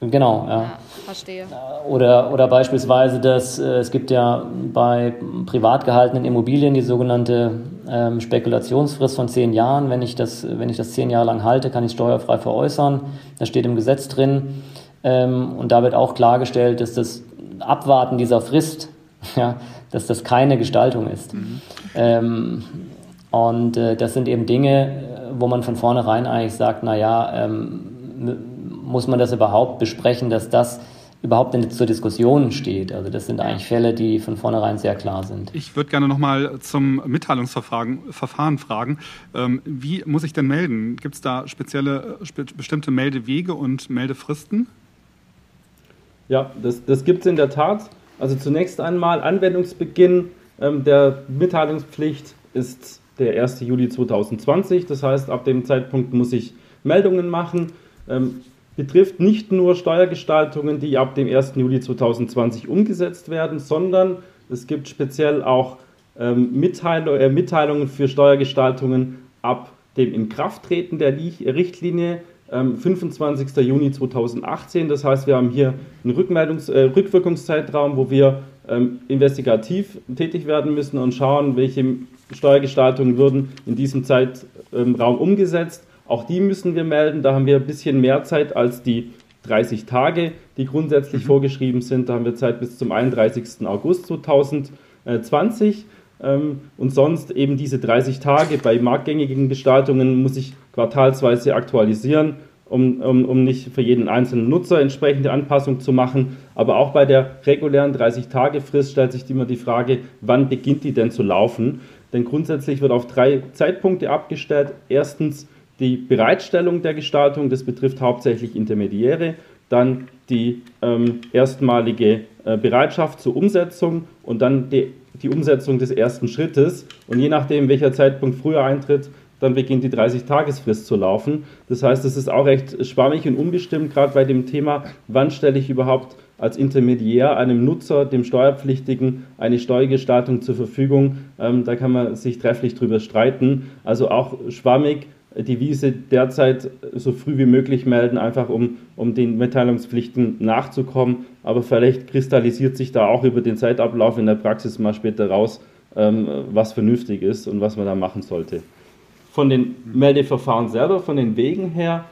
Genau, ja. ja verstehe. Oder, oder beispielsweise, dass äh, es gibt ja bei privat gehaltenen Immobilien die sogenannte ähm, Spekulationsfrist von zehn Jahren. Wenn ich, das, wenn ich das zehn Jahre lang halte, kann ich steuerfrei veräußern. Das steht im Gesetz drin. Ähm, und da wird auch klargestellt, dass das Abwarten dieser Frist, ja, dass das keine Gestaltung ist. Mhm. Ähm, und äh, das sind eben Dinge, wo man von vornherein eigentlich sagt, naja, ähm, muss man das überhaupt besprechen, dass das überhaupt nicht zur Diskussion steht. Also das sind eigentlich Fälle, die von vornherein sehr klar sind. Ich würde gerne nochmal zum Mitteilungsverfahren fragen. Ähm, wie muss ich denn melden? Gibt es da spezielle, bestimmte Meldewege und Meldefristen? Ja, das, das gibt es in der Tat. Also zunächst einmal Anwendungsbeginn ähm, der Mitteilungspflicht ist der 1. Juli 2020. Das heißt, ab dem Zeitpunkt muss ich Meldungen machen. Ähm, betrifft nicht nur Steuergestaltungen, die ab dem 1. Juli 2020 umgesetzt werden, sondern es gibt speziell auch ähm, Mitteilung, äh, Mitteilungen für Steuergestaltungen ab dem Inkrafttreten der Richtlinie ähm, 25. Juni 2018. Das heißt, wir haben hier einen Rückmeldungs-, äh, Rückwirkungszeitraum, wo wir ähm, investigativ tätig werden müssen und schauen, welche Steuergestaltungen würden in diesem Zeitraum umgesetzt auch die müssen wir melden. Da haben wir ein bisschen mehr Zeit als die 30 Tage, die grundsätzlich mhm. vorgeschrieben sind. Da haben wir Zeit bis zum 31. August 2020. Ähm, und sonst eben diese 30 Tage bei marktgängigen Gestaltungen muss ich quartalsweise aktualisieren, um, um, um nicht für jeden einzelnen Nutzer entsprechende Anpassung zu machen. Aber auch bei der regulären 30-Tage-Frist stellt sich immer die Frage, wann beginnt die denn zu laufen? Denn grundsätzlich wird auf drei Zeitpunkte abgestellt. Erstens die Bereitstellung der Gestaltung, das betrifft hauptsächlich Intermediäre, dann die ähm, erstmalige äh, Bereitschaft zur Umsetzung und dann die, die Umsetzung des ersten Schrittes. Und je nachdem, welcher Zeitpunkt früher eintritt, dann beginnt die 30-Tagesfrist zu laufen. Das heißt, es ist auch recht schwammig und unbestimmt, gerade bei dem Thema, wann stelle ich überhaupt als Intermediär einem Nutzer, dem Steuerpflichtigen, eine Steuergestaltung zur Verfügung. Ähm, da kann man sich trefflich drüber streiten. Also auch schwammig die Wiese derzeit so früh wie möglich melden, einfach um, um den Mitteilungspflichten nachzukommen. Aber vielleicht kristallisiert sich da auch über den Zeitablauf in der Praxis mal später raus, ähm, was vernünftig ist und was man da machen sollte. Von den Meldeverfahren selber, von den Wegen her,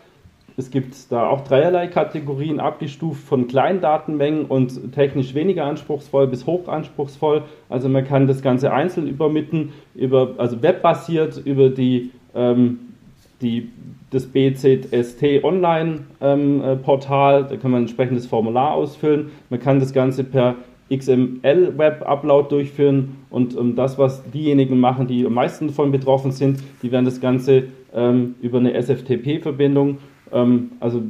es gibt da auch dreierlei Kategorien abgestuft von kleinen Datenmengen und technisch weniger anspruchsvoll bis hochanspruchsvoll. Also man kann das Ganze einzeln übermitten, über, also webbasiert über die ähm, die, das BZST Online-Portal, ähm, äh, da kann man ein entsprechendes Formular ausfüllen. Man kann das Ganze per XML-Web-Upload durchführen und ähm, das, was diejenigen machen, die am meisten davon betroffen sind, die werden das Ganze ähm, über eine SFTP-Verbindung, ähm, also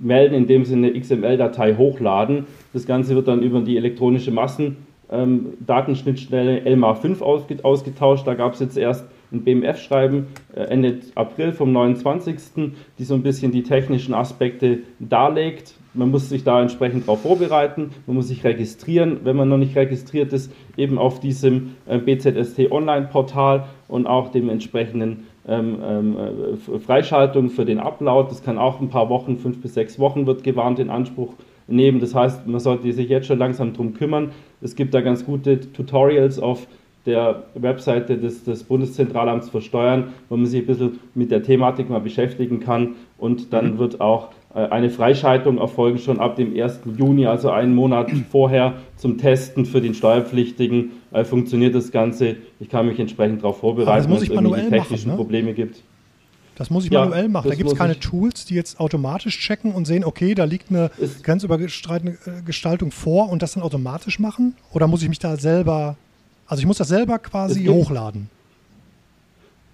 melden, indem sie eine XML-Datei hochladen. Das Ganze wird dann über die elektronische Massendatenschnittstelle ähm, LMA5 ausgetauscht. Da gab es jetzt erst ein BMF-Schreiben äh, Ende April vom 29., die so ein bisschen die technischen Aspekte darlegt. Man muss sich da entsprechend darauf vorbereiten, man muss sich registrieren, wenn man noch nicht registriert ist, eben auf diesem äh, BZST Online-Portal und auch dem entsprechenden ähm, ähm, äh, Freischaltung für den Upload. Das kann auch ein paar Wochen, fünf bis sechs Wochen wird gewarnt in Anspruch nehmen. Das heißt, man sollte sich jetzt schon langsam darum kümmern. Es gibt da ganz gute Tutorials auf der Webseite des, des Bundeszentralamts für Steuern, wo man sich ein bisschen mit der Thematik mal beschäftigen kann. Und dann mhm. wird auch äh, eine Freischaltung erfolgen schon ab dem 1. Juni, also einen Monat vorher zum Testen für den Steuerpflichtigen. Äh, funktioniert das Ganze. Ich kann mich entsprechend darauf vorbereiten, wenn es irgendwelche technischen machen, ne? Probleme gibt. Das muss ich ja, manuell machen. Da gibt es keine Tools, die jetzt automatisch checken und sehen, okay, da liegt eine grenzüberschreitende äh, Gestaltung vor und das dann automatisch machen? Oder muss ich mich da selber also ich muss das selber quasi gibt, hochladen.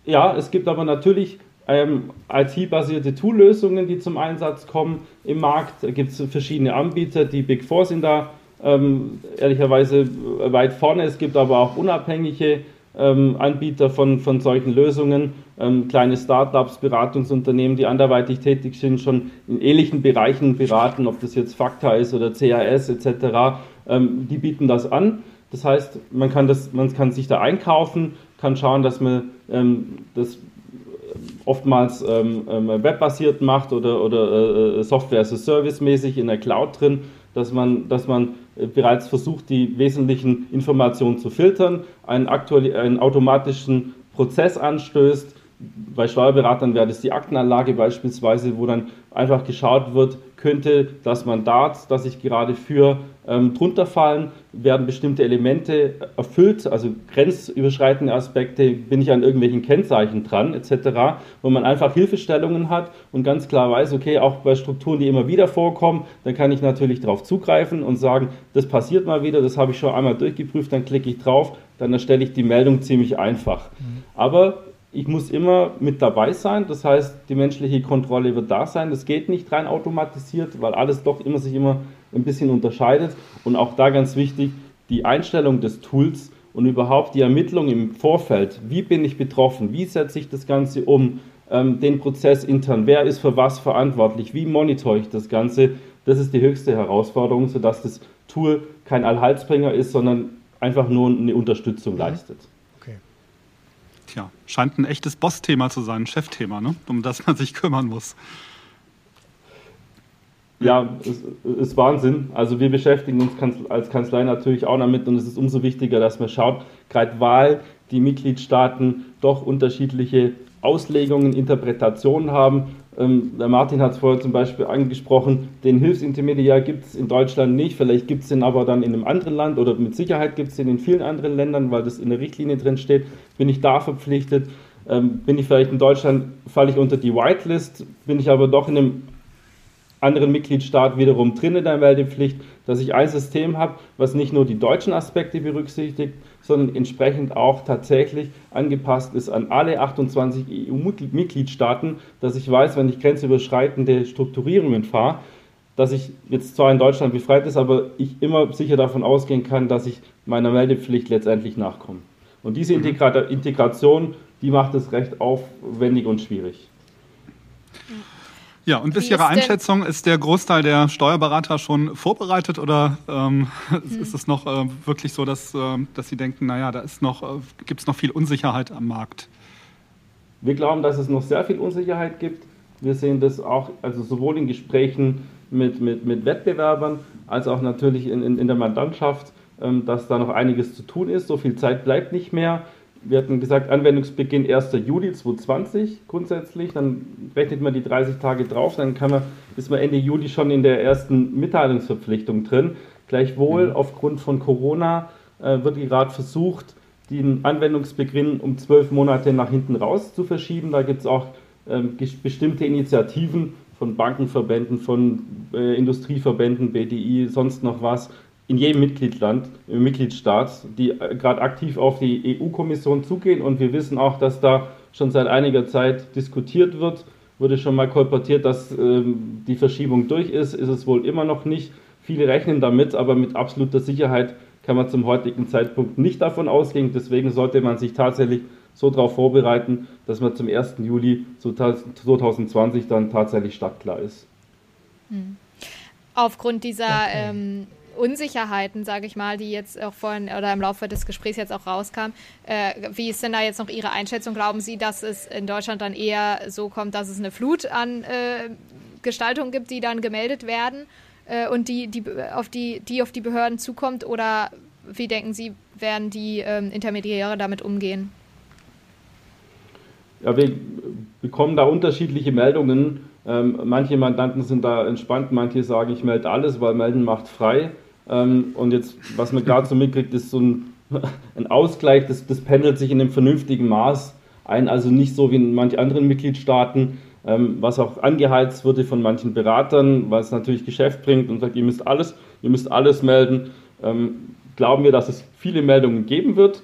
Ja, es gibt aber natürlich ähm, IT-basierte Tool-Lösungen, die zum Einsatz kommen im Markt. Da gibt es verschiedene Anbieter. Die Big Four sind da ähm, ehrlicherweise weit vorne. Es gibt aber auch unabhängige ähm, Anbieter von, von solchen Lösungen, ähm, kleine Startups, Beratungsunternehmen, die anderweitig tätig sind, schon in ähnlichen Bereichen beraten, ob das jetzt Fakta ist oder CAS etc. Ähm, die bieten das an. Das heißt, man kann, das, man kann sich da einkaufen, kann schauen, dass man ähm, das oftmals ähm, ähm, webbasiert macht oder, oder äh, Software as a Service mäßig in der Cloud drin, dass man, dass man äh, bereits versucht, die wesentlichen Informationen zu filtern, einen, einen automatischen Prozess anstößt. Bei Steuerberatern wäre das die Aktenanlage beispielsweise, wo dann einfach geschaut wird, könnte das Mandat, das ich gerade für ähm, drunter fallen, werden bestimmte Elemente erfüllt, also grenzüberschreitende Aspekte, bin ich an irgendwelchen Kennzeichen dran, etc., wo man einfach Hilfestellungen hat und ganz klar weiß, okay, auch bei Strukturen, die immer wieder vorkommen, dann kann ich natürlich darauf zugreifen und sagen, das passiert mal wieder, das habe ich schon einmal durchgeprüft, dann klicke ich drauf, dann erstelle ich die Meldung ziemlich einfach. Mhm. Aber ich muss immer mit dabei sein, das heißt, die menschliche Kontrolle wird da sein. Das geht nicht rein automatisiert, weil alles doch immer sich immer ein bisschen unterscheidet. Und auch da ganz wichtig, die Einstellung des Tools und überhaupt die Ermittlung im Vorfeld. Wie bin ich betroffen? Wie setze ich das Ganze um? Ähm, den Prozess intern. Wer ist für was verantwortlich? Wie monitore ich das Ganze? Das ist die höchste Herausforderung, sodass das Tool kein Allheilsbringer ist, sondern einfach nur eine Unterstützung mhm. leistet. Tja, scheint ein echtes Boss-Thema zu sein, ein Chefthema, ne? um das man sich kümmern muss. Ja, es ist Wahnsinn. Also wir beschäftigen uns als Kanzlei natürlich auch damit und es ist umso wichtiger, dass man schaut, gerade weil die Mitgliedstaaten doch unterschiedliche Auslegungen, Interpretationen haben. Ähm, der Martin hat es vorher zum Beispiel angesprochen, den Hilfsintermediär gibt es in Deutschland nicht, vielleicht gibt es den aber dann in einem anderen Land oder mit Sicherheit gibt es den in vielen anderen Ländern, weil das in der Richtlinie drin steht. Bin ich da verpflichtet? Ähm, bin ich vielleicht in Deutschland, falle ich unter die Whitelist, bin ich aber doch in einem anderen Mitgliedstaat wiederum drin in der Meldepflicht, dass ich ein System habe, was nicht nur die deutschen Aspekte berücksichtigt, sondern entsprechend auch tatsächlich angepasst ist an alle 28 EU-Mitgliedstaaten, dass ich weiß, wenn ich grenzüberschreitende Strukturierungen fahre, dass ich jetzt zwar in Deutschland befreit ist, aber ich immer sicher davon ausgehen kann, dass ich meiner Meldepflicht letztendlich nachkomme. Und diese mhm. Integration, die macht es recht aufwendig und schwierig. Ja, und bis Ihre Einschätzung, ist der Großteil der Steuerberater schon vorbereitet oder ähm, hm. ist es noch äh, wirklich so, dass, äh, dass Sie denken, naja, da ist noch, äh, gibt es noch viel Unsicherheit am Markt? Wir glauben, dass es noch sehr viel Unsicherheit gibt. Wir sehen das auch, also sowohl in Gesprächen mit, mit, mit Wettbewerbern als auch natürlich in, in, in der Mandantschaft, ähm, dass da noch einiges zu tun ist. So viel Zeit bleibt nicht mehr wir hatten gesagt, Anwendungsbeginn 1. Juli 2020 grundsätzlich. Dann rechnet man die 30 Tage drauf, dann kann man, ist man Ende Juli schon in der ersten Mitteilungsverpflichtung drin. Gleichwohl, mhm. aufgrund von Corona äh, wird gerade versucht, den Anwendungsbeginn um zwölf Monate nach hinten raus zu verschieben. Da gibt es auch ähm, bestimmte Initiativen von Bankenverbänden, von äh, Industrieverbänden, BDI, sonst noch was, in jedem Mitgliedsland, im Mitgliedstaat, die äh, gerade aktiv auf die EU-Kommission zugehen und wir wissen auch, dass da schon seit einiger Zeit diskutiert wird. Wurde schon mal kolportiert, dass ähm, die Verschiebung durch ist, ist es wohl immer noch nicht. Viele rechnen damit, aber mit absoluter Sicherheit kann man zum heutigen Zeitpunkt nicht davon ausgehen. Deswegen sollte man sich tatsächlich so darauf vorbereiten, dass man zum 1. Juli 2020 dann tatsächlich startklar ist. Hm. Aufgrund dieser ähm, Unsicherheiten, sage ich mal, die jetzt auch vorhin oder im Laufe des Gesprächs jetzt auch rauskam. Äh, wie ist denn da jetzt noch Ihre Einschätzung? Glauben Sie, dass es in Deutschland dann eher so kommt, dass es eine Flut an äh, Gestaltungen gibt, die dann gemeldet werden äh, und die, die, auf die, die auf die Behörden zukommt? Oder wie denken Sie, werden die ähm, Intermediäre damit umgehen? Ja, wir bekommen da unterschiedliche Meldungen. Ähm, manche Mandanten sind da entspannt, manche sagen, ich melde alles, weil melden macht frei. Ähm, und jetzt, was man gerade so mitkriegt, ist so ein, ein Ausgleich, das, das pendelt sich in einem vernünftigen Maß ein, also nicht so wie in manchen anderen Mitgliedstaaten, ähm, was auch angeheizt wurde von manchen Beratern, es natürlich Geschäft bringt und sagt, ihr müsst alles, ihr müsst alles melden. Ähm, glauben wir, dass es viele Meldungen geben wird,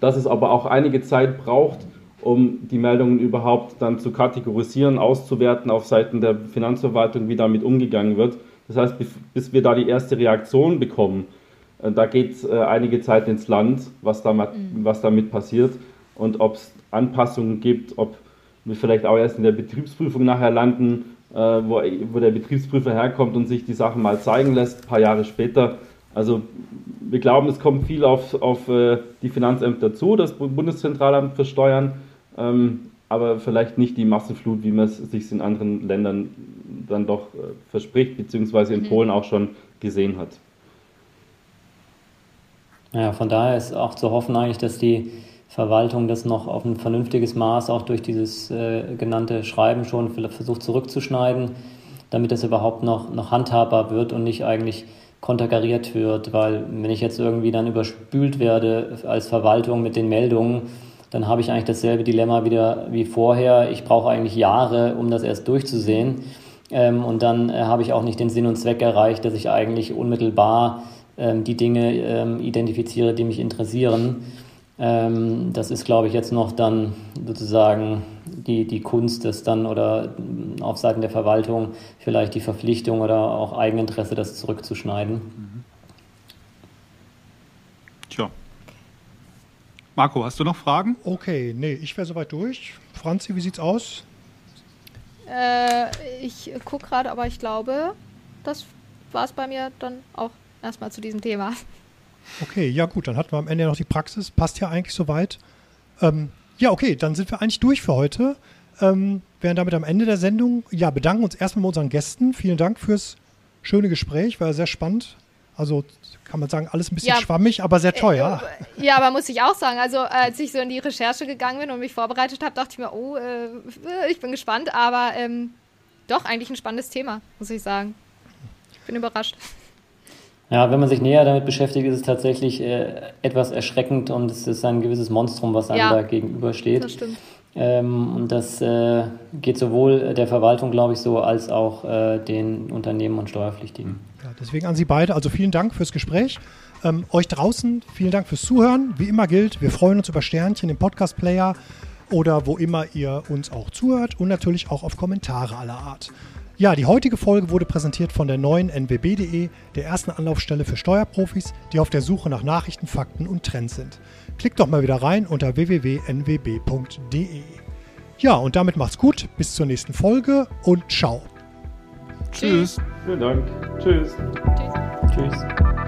dass es aber auch einige Zeit braucht, um die Meldungen überhaupt dann zu kategorisieren, auszuwerten auf Seiten der Finanzverwaltung, wie damit umgegangen wird. Das heißt, bis wir da die erste Reaktion bekommen, äh, da geht äh, einige Zeit ins Land, was, da, mhm. was damit passiert und ob es Anpassungen gibt, ob wir vielleicht auch erst in der Betriebsprüfung nachher landen, äh, wo, wo der Betriebsprüfer herkommt und sich die Sachen mal zeigen lässt, ein paar Jahre später. Also wir glauben, es kommt viel auf, auf die Finanzämter zu, das Bundeszentralamt für Steuern, ähm, aber vielleicht nicht die Massenflut, wie man es sich in anderen Ländern dann doch äh, verspricht, beziehungsweise in mhm. Polen auch schon gesehen hat. Ja, von daher ist auch zu hoffen eigentlich, dass die Verwaltung das noch auf ein vernünftiges Maß auch durch dieses äh, genannte Schreiben schon versucht zurückzuschneiden, damit das überhaupt noch, noch handhabbar wird und nicht eigentlich konterkariert wird, weil wenn ich jetzt irgendwie dann überspült werde als Verwaltung mit den Meldungen, dann habe ich eigentlich dasselbe Dilemma wieder wie vorher. Ich brauche eigentlich Jahre, um das erst durchzusehen. Ähm, und dann äh, habe ich auch nicht den Sinn und Zweck erreicht, dass ich eigentlich unmittelbar ähm, die Dinge ähm, identifiziere, die mich interessieren. Ähm, das ist, glaube ich, jetzt noch dann sozusagen die, die Kunst, das dann oder mm, auf Seiten der Verwaltung vielleicht die Verpflichtung oder auch Eigeninteresse, das zurückzuschneiden. Mhm. Tja. Marco, hast du noch Fragen? Okay, nee, ich wäre soweit durch. Franzi, wie sieht's aus? Äh, ich gucke gerade, aber ich glaube, das war es bei mir dann auch erstmal zu diesem Thema. Okay, ja gut, dann hatten wir am Ende noch die Praxis. Passt ja eigentlich soweit. Ähm, ja, okay, dann sind wir eigentlich durch für heute. Ähm, wären damit am Ende der Sendung. Ja, bedanken uns erstmal bei unseren Gästen. Vielen Dank fürs schöne Gespräch, war sehr spannend. Also kann man sagen, alles ein bisschen ja, schwammig, aber sehr teuer. Äh, ja, aber muss ich auch sagen. Also als ich so in die Recherche gegangen bin und mich vorbereitet habe, dachte ich mir, oh, äh, ich bin gespannt. Aber ähm, doch, eigentlich ein spannendes Thema, muss ich sagen. Ich bin überrascht. Ja, wenn man sich näher damit beschäftigt, ist es tatsächlich äh, etwas erschreckend und es ist ein gewisses Monstrum, was einem ja, da gegenübersteht. Das stimmt. Ähm, und das äh, geht sowohl der Verwaltung, glaube ich, so, als auch äh, den Unternehmen und Steuerpflichtigen. Ja, deswegen an Sie beide, also vielen Dank fürs Gespräch. Ähm, euch draußen, vielen Dank fürs Zuhören. Wie immer gilt, wir freuen uns über Sternchen im Podcast-Player oder wo immer ihr uns auch zuhört und natürlich auch auf Kommentare aller Art. Ja, die heutige Folge wurde präsentiert von der neuen nwb.de, der ersten Anlaufstelle für Steuerprofis, die auf der Suche nach Nachrichten, Fakten und Trends sind. Klickt doch mal wieder rein unter www.nwb.de. Ja, und damit macht's gut, bis zur nächsten Folge und ciao. Tschüss. Vielen Dank. Tschüss. Tschüss. Tschüss.